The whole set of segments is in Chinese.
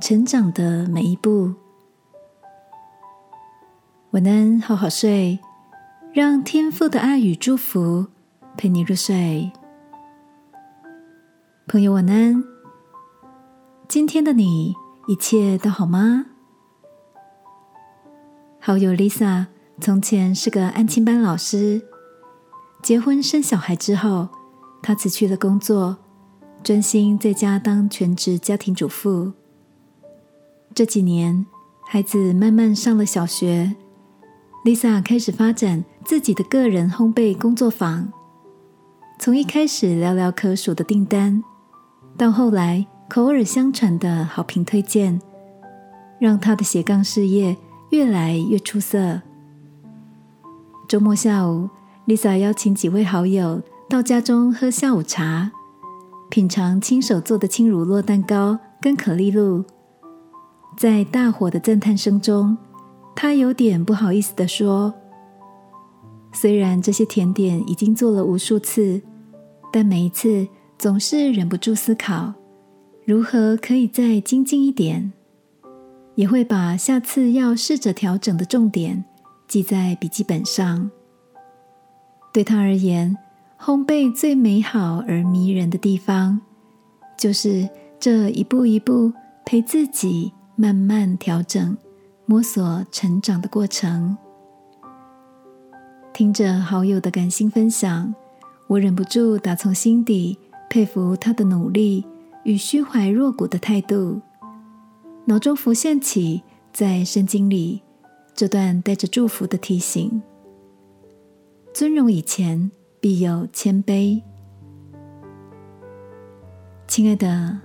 成长的每一步，晚安，好好睡，让天父的爱与祝福陪你入睡。朋友，晚安。今天的你一切都好吗？好友 Lisa 从前是个安亲班老师，结婚生小孩之后，她辞去了工作，专心在家当全职家庭主妇。这几年，孩子慢慢上了小学，Lisa 开始发展自己的个人烘焙工作坊。从一开始寥寥可数的订单，到后来口耳相传的好评推荐，让他的斜杠事业越来越出色。周末下午，Lisa 邀请几位好友到家中喝下午茶，品尝亲手做的轻乳酪蛋糕跟可丽露。在大伙的赞叹声中，他有点不好意思的说：“虽然这些甜点已经做了无数次，但每一次总是忍不住思考，如何可以再精进一点，也会把下次要试着调整的重点记在笔记本上。对他而言，烘焙最美好而迷人的地方，就是这一步一步陪自己。”慢慢调整、摸索、成长的过程。听着好友的感性分享，我忍不住打从心底佩服他的努力与虚怀若谷的态度。脑中浮现起在圣经里这段带着祝福的提醒：尊荣以前，必有谦卑。亲爱的，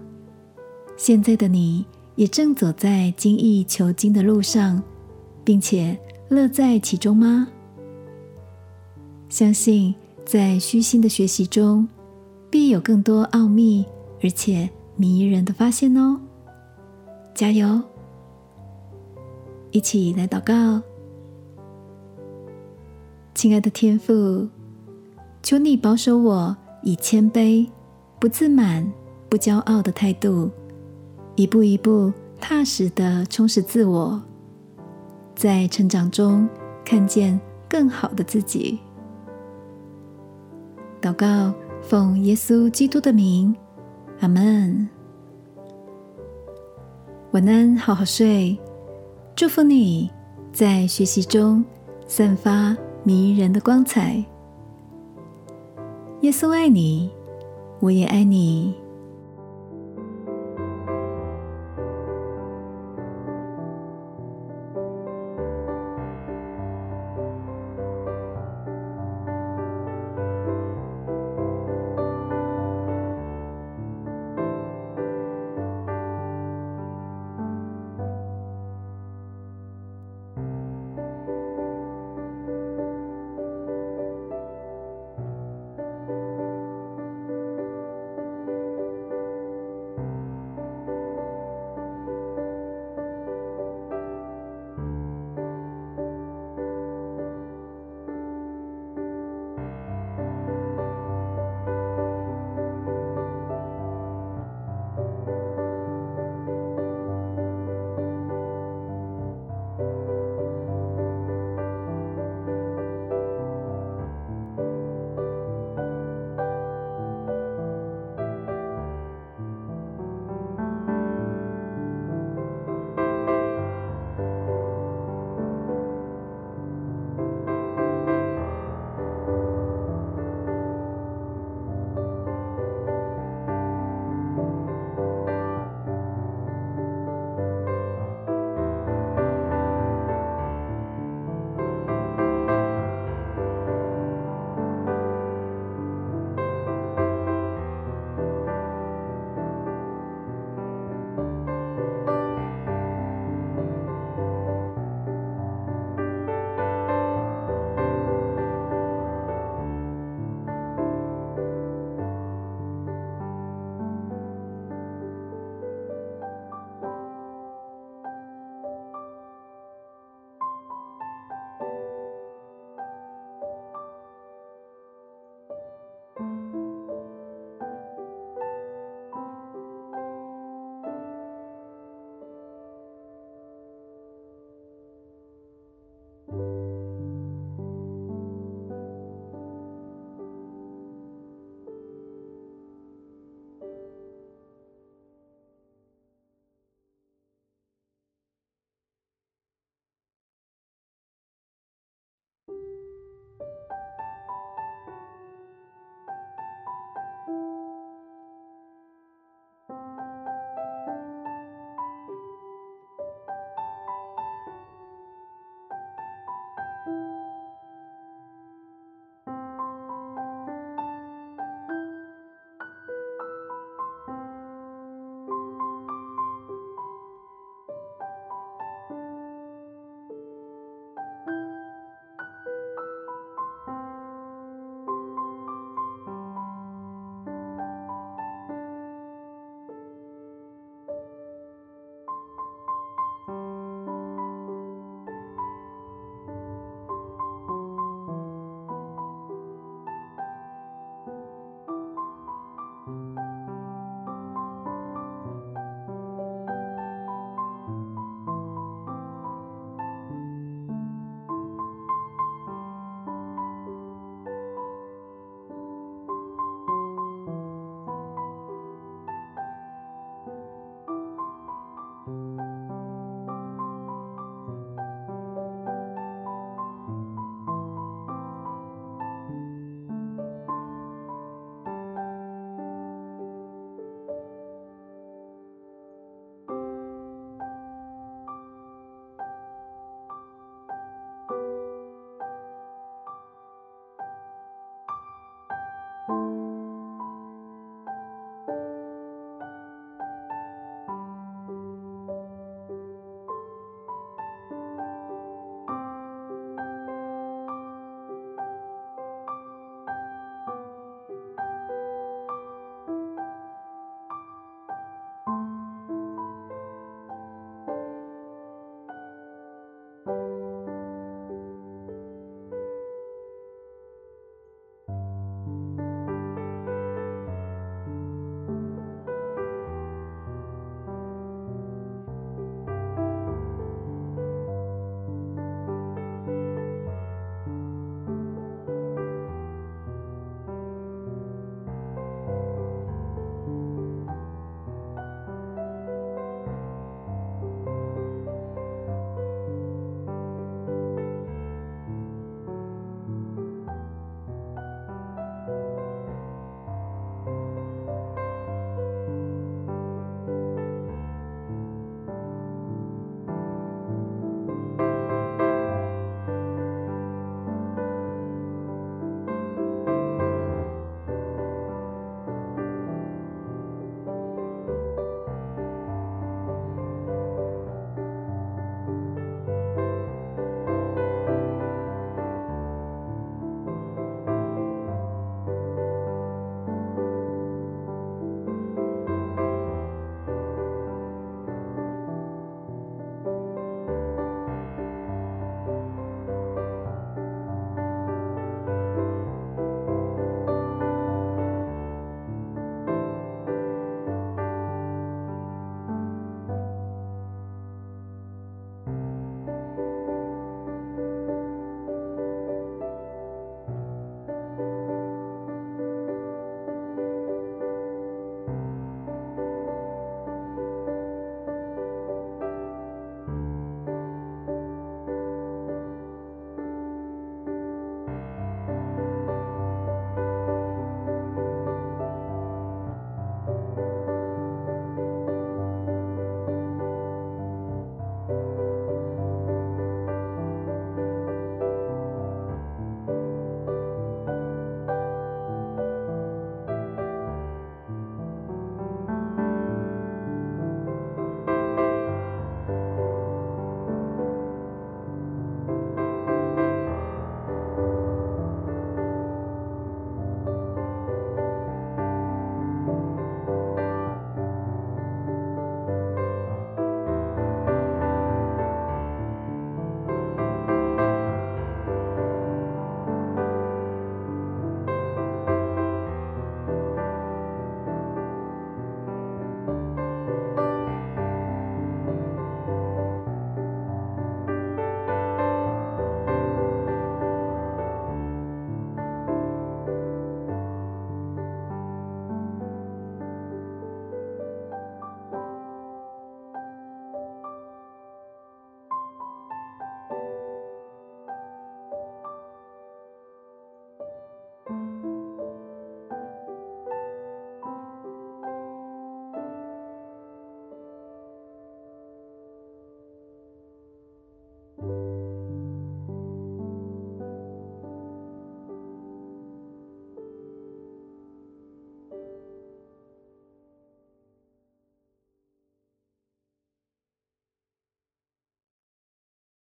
现在的你。也正走在精益求精的路上，并且乐在其中吗？相信在虚心的学习中，必有更多奥秘而且迷人的发现哦！加油！一起来祷告，亲爱的天父，求你保守我以谦卑、不自满、不骄傲的态度。一步一步踏实的充实自我，在成长中看见更好的自己。祷告，奉耶稣基督的名，阿门。晚安，好好睡。祝福你在学习中散发迷人的光彩。耶稣爱你，我也爱你。